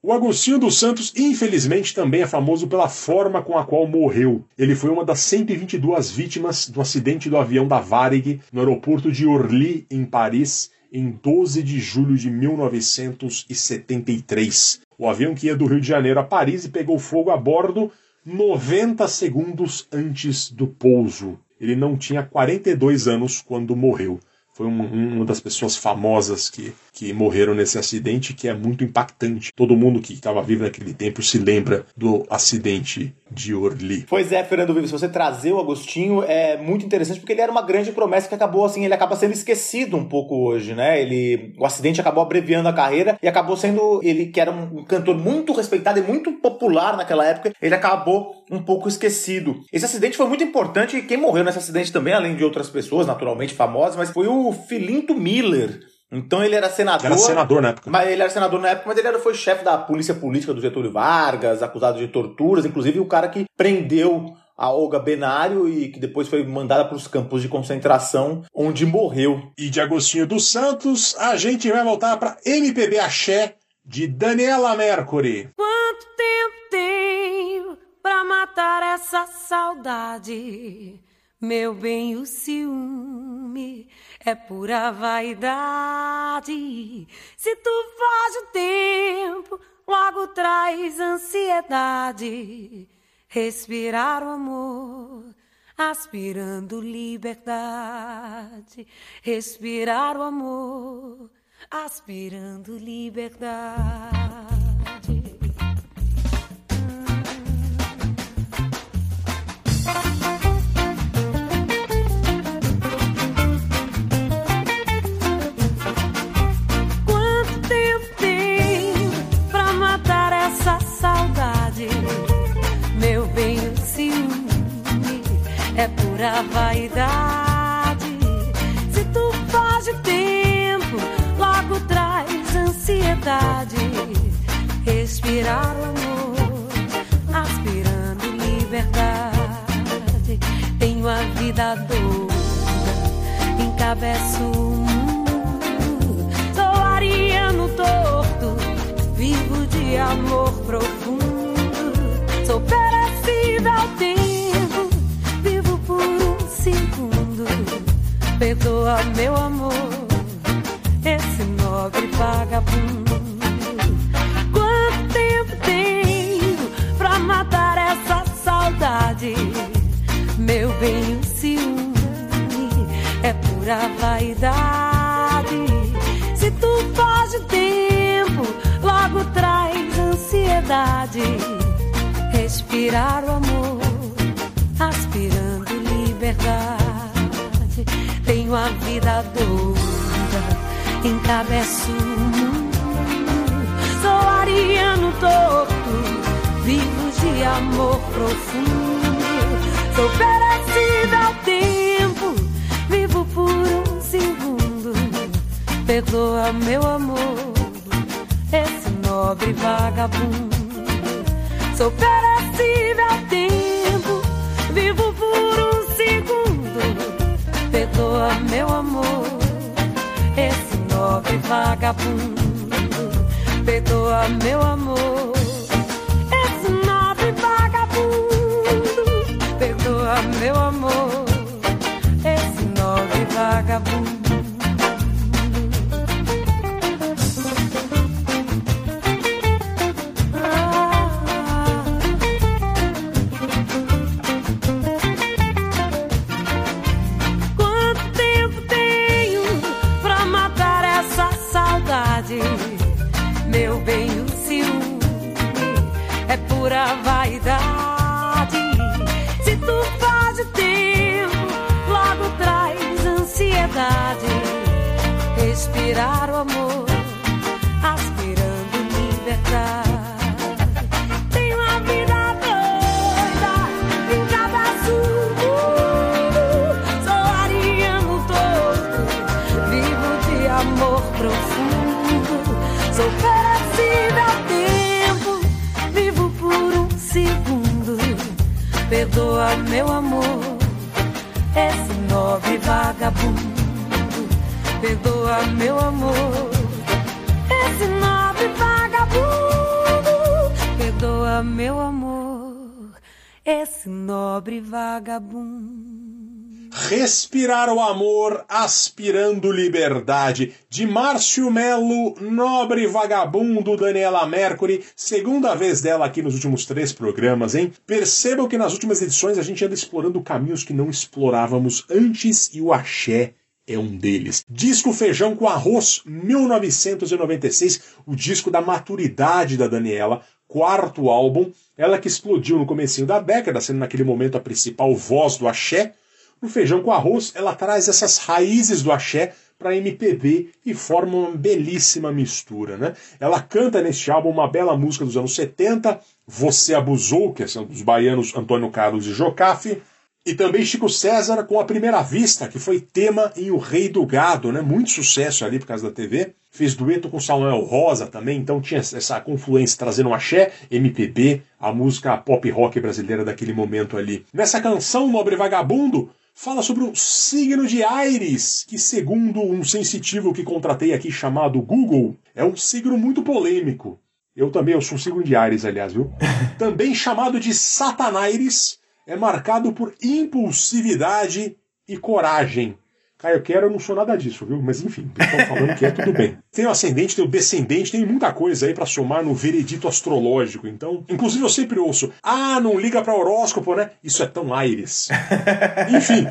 o Agostinho dos Santos, infelizmente, também é famoso pela forma com a qual morreu. Ele foi uma das 122 vítimas do acidente do avião da Varig no aeroporto de Orly, em Paris, em 12 de julho de 1973. O avião que ia do Rio de Janeiro a Paris e pegou fogo a bordo 90 segundos antes do pouso. Ele não tinha 42 anos quando morreu foi uma, das pessoas famosas que, que morreram nesse acidente, que é muito impactante. Todo mundo que estava vivo naquele tempo se lembra do acidente de Orly. Pois é, Fernando Vives, você trazer o Agostinho é muito interessante porque ele era uma grande promessa que acabou assim, ele acaba sendo esquecido um pouco hoje, né? Ele, o acidente acabou abreviando a carreira e acabou sendo ele que era um cantor muito respeitado e muito popular naquela época, ele acabou um pouco esquecido. Esse acidente foi muito importante e quem morreu nesse acidente também, além de outras pessoas naturalmente famosas, mas foi o Filinto Miller. Então ele era senador. Era senador na época. Mas ele era senador na época, mas ele era, foi chefe da polícia política do Getúlio Vargas, acusado de torturas, inclusive o cara que prendeu a Olga Benário e que depois foi mandada para os campos de concentração, onde morreu. E de Agostinho dos Santos, a gente vai voltar para MPB Axé de Daniela Mercury. Quanto tempo tenho pra matar essa saudade? Meu bem, o ciúme é pura vaidade. Se tu foge o tempo, logo traz ansiedade. Respirar o amor, aspirando liberdade. Respirar o amor, aspirando liberdade. Respirar o amor, aspirando liberdade. Tenho a vida doida, encabeço o mundo. Sou ariano torto, vivo de amor profundo. Sou perecida ao tempo, vivo por um segundo. Perdoa meu amor, esse nobre vagabundo. Bem, o ciúme é pura vaidade. Se tu foge o tempo, logo traz ansiedade. Respirar o amor, aspirando liberdade. Tenho a vida doida, encabeço o mundo. Sou ariano torto, vivo de amor profundo. Sou perecida ao tempo, vivo por um segundo. Perdoa meu amor, esse nobre vagabundo. Sou perecida ao tempo, vivo por um segundo. Perdoa meu amor, esse nobre vagabundo. Perdoa meu amor, aspirando liberdade. De Márcio Melo, nobre vagabundo Daniela Mercury, segunda vez dela aqui nos últimos três programas, hein? Percebam que nas últimas edições a gente anda explorando caminhos que não explorávamos antes e o axé é um deles. Disco Feijão com Arroz, 1996, o disco da maturidade da Daniela, quarto álbum, ela que explodiu no comecinho da década, sendo naquele momento a principal voz do axé. No Feijão com Arroz, ela traz essas raízes do axé para MPB e forma uma belíssima mistura. Né? Ela canta neste álbum uma bela música dos anos 70, Você Abusou, que são dos baianos Antônio Carlos e Jocafe, e também Chico César com A Primeira Vista, que foi tema em O Rei do Gado, né? muito sucesso ali por causa da TV. Fez dueto com Samuel Rosa também, então tinha essa confluência trazendo um axé, MPB, a música pop rock brasileira daquele momento ali. Nessa canção, Nobre Vagabundo, fala sobre o signo de Ares, que segundo um sensitivo que contratei aqui chamado Google, é um signo muito polêmico. Eu também, eu sou um signo de Ares, aliás, viu? também chamado de Satanaires, é marcado por impulsividade e coragem. Caio, quero, eu não sou nada disso, viu? Mas enfim, estão falando que é tudo bem. Tem o ascendente, tem o descendente, tem muita coisa aí para somar no veredito astrológico. Então, inclusive eu sempre ouço, ah, não liga para horóscopo, né? Isso é tão aires. enfim,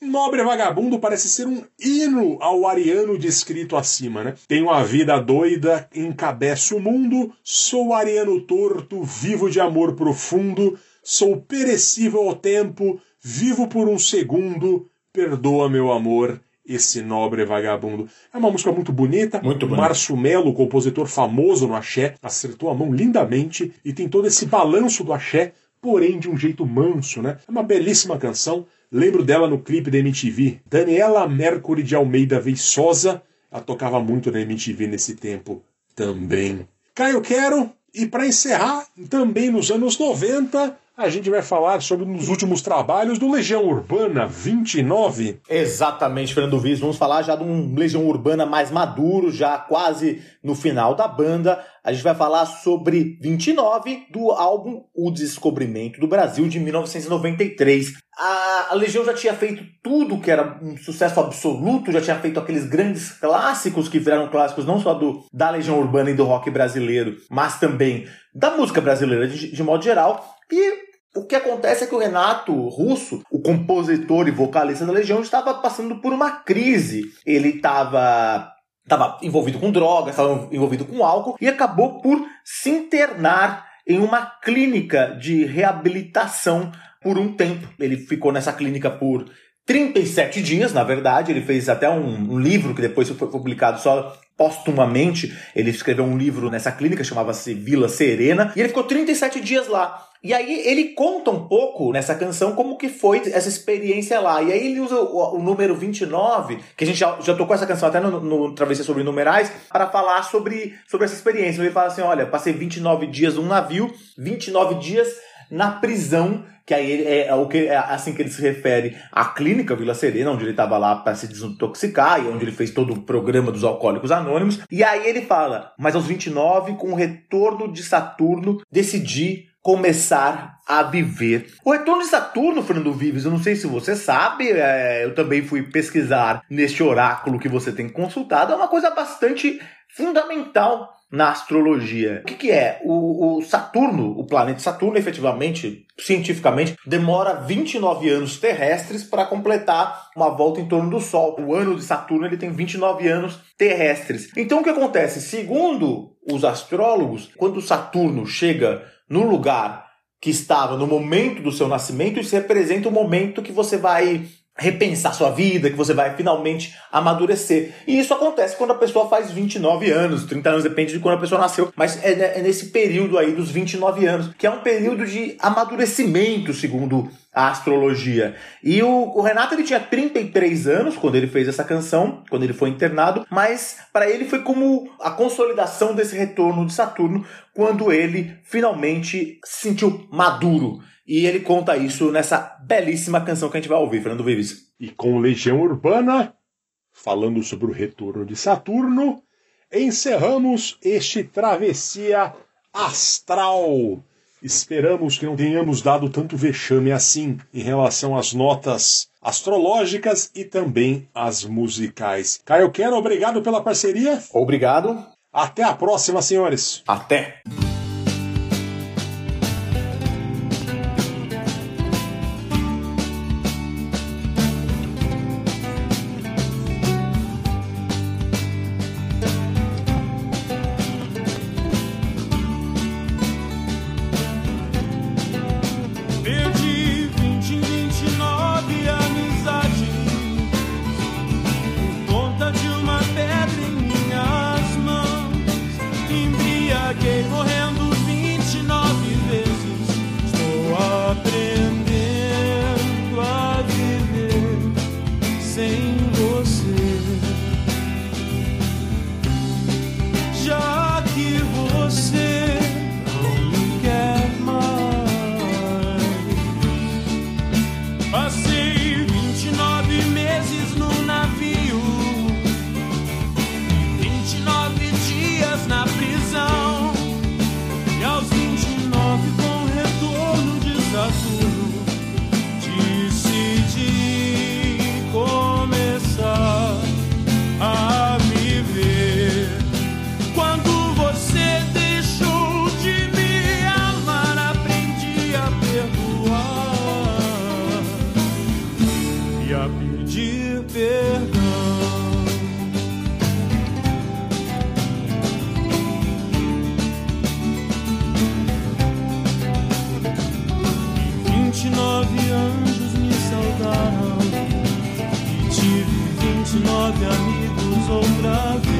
Nobre Vagabundo parece ser um hino ao ariano descrito acima, né? Tenho uma vida doida, encabeço o mundo, sou ariano torto, vivo de amor profundo, sou perecível ao tempo, vivo por um segundo, perdoa meu amor, esse nobre vagabundo. É uma música muito bonita. Muito bonita. Márcio Melo, compositor famoso no axé, acertou a mão lindamente e tem todo esse balanço do axé, porém de um jeito manso, né? É uma belíssima canção. Lembro dela no clipe da MTV. Daniela Mercury de Almeida Viçosa. Ela tocava muito na MTV nesse tempo também. Caio Quero. E para encerrar, também nos anos 90, a gente vai falar sobre dos últimos trabalhos do Legião Urbana 29. Exatamente, Fernando Viz. Vamos falar já de um Legião Urbana mais maduro, já quase no final da banda. A gente vai falar sobre 29 do álbum O Descobrimento do Brasil de 1993. A, a Legião já tinha feito tudo que era um sucesso absoluto, já tinha feito aqueles grandes clássicos que viraram clássicos não só do, da Legião Urbana e do rock brasileiro, mas também da música brasileira de, de modo geral. E o que acontece é que o Renato Russo, o compositor e vocalista da Legião, estava passando por uma crise. Ele estava estava envolvido com drogas, estava envolvido com álcool e acabou por se internar em uma clínica de reabilitação por um tempo. Ele ficou nessa clínica por 37 dias, na verdade. Ele fez até um, livro que depois foi publicado só póstumamente. Ele escreveu um livro nessa clínica, chamava-se Vila Serena, e ele ficou 37 dias lá. E aí ele conta um pouco nessa canção como que foi essa experiência lá. E aí ele usa o, o número 29, que a gente já, já tocou essa canção até no, no Travessia sobre Numerais, para falar sobre, sobre essa experiência. Ele fala assim, olha, passei 29 dias num navio, 29 dias na prisão, que aí é, é o que é assim que ele se refere à clínica Vila Serena, onde ele estava lá para se desintoxicar e onde ele fez todo o programa dos alcoólicos anônimos. E aí ele fala: "Mas aos 29, com o retorno de Saturno, decidi começar a viver. O retorno de Saturno, Fernando Vives, eu não sei se você sabe, é, eu também fui pesquisar neste oráculo que você tem consultado, é uma coisa bastante fundamental na astrologia. O que, que é? O, o Saturno, o planeta Saturno, efetivamente, cientificamente, demora 29 anos terrestres para completar uma volta em torno do Sol. O ano de Saturno ele tem 29 anos terrestres. Então o que acontece? Segundo os astrólogos, quando Saturno chega no lugar que estava no momento do seu nascimento, isso representa o momento que você vai repensar sua vida, que você vai finalmente amadurecer. E isso acontece quando a pessoa faz 29 anos, 30 anos, depende de quando a pessoa nasceu, mas é, é nesse período aí dos 29 anos, que é um período de amadurecimento, segundo a astrologia. E o, o Renato ele tinha 33 anos quando ele fez essa canção, quando ele foi internado, mas para ele foi como a consolidação desse retorno de Saturno, quando ele finalmente se sentiu maduro. E ele conta isso nessa belíssima canção que a gente vai ouvir, Fernando Vives. E com Legião Urbana, falando sobre o retorno de Saturno, encerramos este Travessia Astral. Esperamos que não tenhamos dado tanto vexame assim em relação às notas astrológicas e também às musicais. Caio Quero, obrigado pela parceria. Obrigado. Até a próxima, senhores. Até. 29 amigos outra vez.